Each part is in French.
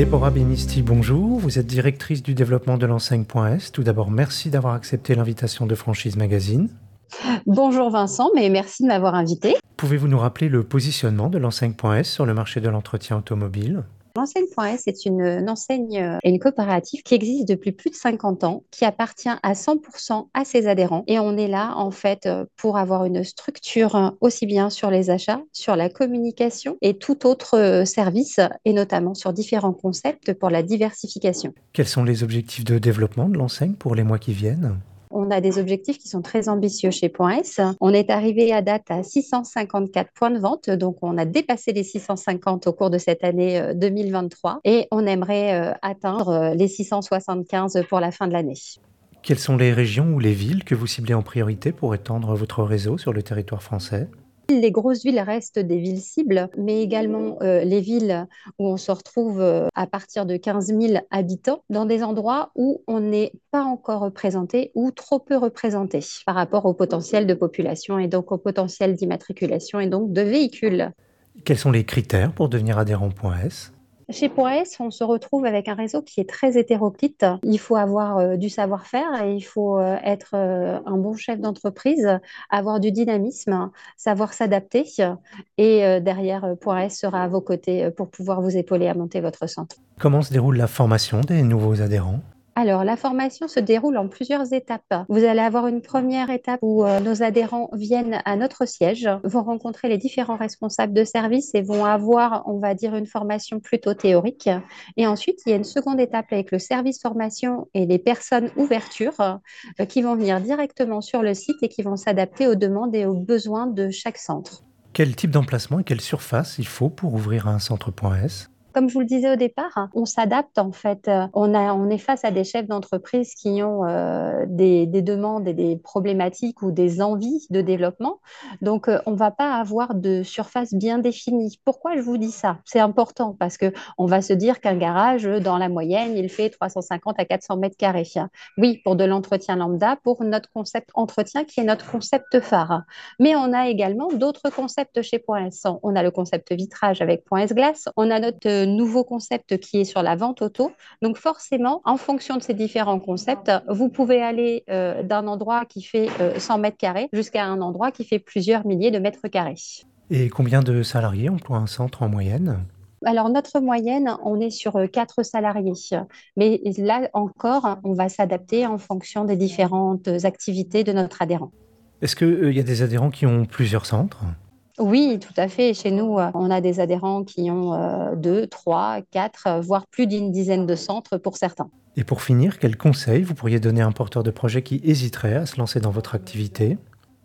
Déborah Benisti, bonjour. Vous êtes directrice du développement de l'enseigne.s. Tout d'abord, merci d'avoir accepté l'invitation de Franchise Magazine. Bonjour Vincent, mais merci de m'avoir invité. Pouvez-vous nous rappeler le positionnement de l'enseigne.s sur le marché de l'entretien automobile? L'enseigne.s est une, enseigne et euh, une coopérative qui existe depuis plus de 50 ans, qui appartient à 100% à ses adhérents. Et on est là, en fait, euh, pour avoir une structure euh, aussi bien sur les achats, sur la communication et tout autre service, et notamment sur différents concepts pour la diversification. Quels sont les objectifs de développement de l'enseigne pour les mois qui viennent? On a des objectifs qui sont très ambitieux chez Point S. On est arrivé à date à 654 points de vente, donc on a dépassé les 650 au cours de cette année 2023 euh, et on aimerait euh, atteindre euh, les 675 pour la fin de l'année. Quelles sont les régions ou les villes que vous ciblez en priorité pour étendre votre réseau sur le territoire français? Les grosses villes restent des villes cibles, mais également euh, les villes où on se retrouve euh, à partir de 15 000 habitants, dans des endroits où on n'est pas encore représenté ou trop peu représenté par rapport au potentiel de population et donc au potentiel d'immatriculation et donc de véhicules. Quels sont les critères pour devenir adhérent .s? Chez Poes, on se retrouve avec un réseau qui est très hétéroclite. Il faut avoir euh, du savoir-faire et il faut euh, être euh, un bon chef d'entreprise, avoir du dynamisme, savoir s'adapter. Et derrière, Poes sera à vos côtés pour pouvoir vous épauler à monter votre centre. Comment se déroule la formation des nouveaux adhérents? Alors, la formation se déroule en plusieurs étapes. Vous allez avoir une première étape où euh, nos adhérents viennent à notre siège, vont rencontrer les différents responsables de service et vont avoir, on va dire, une formation plutôt théorique. Et ensuite, il y a une seconde étape avec le service formation et les personnes ouverture euh, qui vont venir directement sur le site et qui vont s'adapter aux demandes et aux besoins de chaque centre. Quel type d'emplacement et quelle surface il faut pour ouvrir un centre.s comme je vous le disais au départ, on s'adapte en fait. On, est face à des chefs d'entreprise qui ont euh, des, demandes et des problématiques ou des envies de développement. Donc, euh, on ne va pas avoir de surface bien définie. Pourquoi je vous dis ça? C'est important parce que on va se dire qu'un garage, dans la moyenne, il fait 350 à 400 mètres carrés. Oui, pour de l'entretien lambda, pour notre concept entretien qui est notre concept phare. Mais on a également d'autres concepts chez Point S. On a le concept vitrage avec Point S Glace. On a notre nouveau concept qui est sur la vente auto. Donc forcément, en fonction de ces différents concepts, vous pouvez aller euh, d'un endroit qui fait 100 euh, mètres carrés jusqu'à un endroit qui fait plusieurs milliers de mètres carrés. Et combien de salariés emploie un centre en moyenne? Alors, notre moyenne, on est sur 4 euh, salariés. Mais là encore, on va s'adapter en fonction des différentes activités de notre adhérent. Est-ce qu'il y a des adhérents qui ont plusieurs centres? Oui, tout à fait. Chez nous, euh, on a des adhérents qui ont euh, deux, trois, quatre, euh, voire plus d'une dizaine de centres pour certains. Et pour finir, quels conseils vous pourriez donner à un porteur de projet qui hésiterait à se lancer dans votre activité?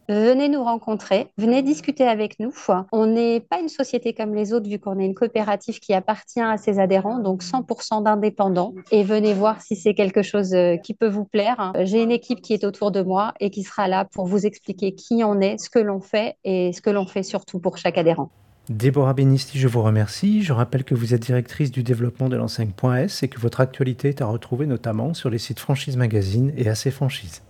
Venez nous rencontrer, venez discuter avec nous. On n'est pas une société comme les autres vu qu'on est une coopérative qui appartient à ses adhérents, donc 100% d'indépendants. Et venez voir si c'est quelque chose euh, qui peut vous plaire. J'ai une équipe qui est autour de moi et qui sera là pour vous expliquer qui on est, ce que l'on fait et ce que l'on fait surtout pour chaque adhérent. Déborah Benisti, je vous remercie. Je rappelle que vous êtes directrice du développement de l'enseigne.s et que votre actualité est à retrouver notamment sur les sites Franchise Magazine et AC Franchise.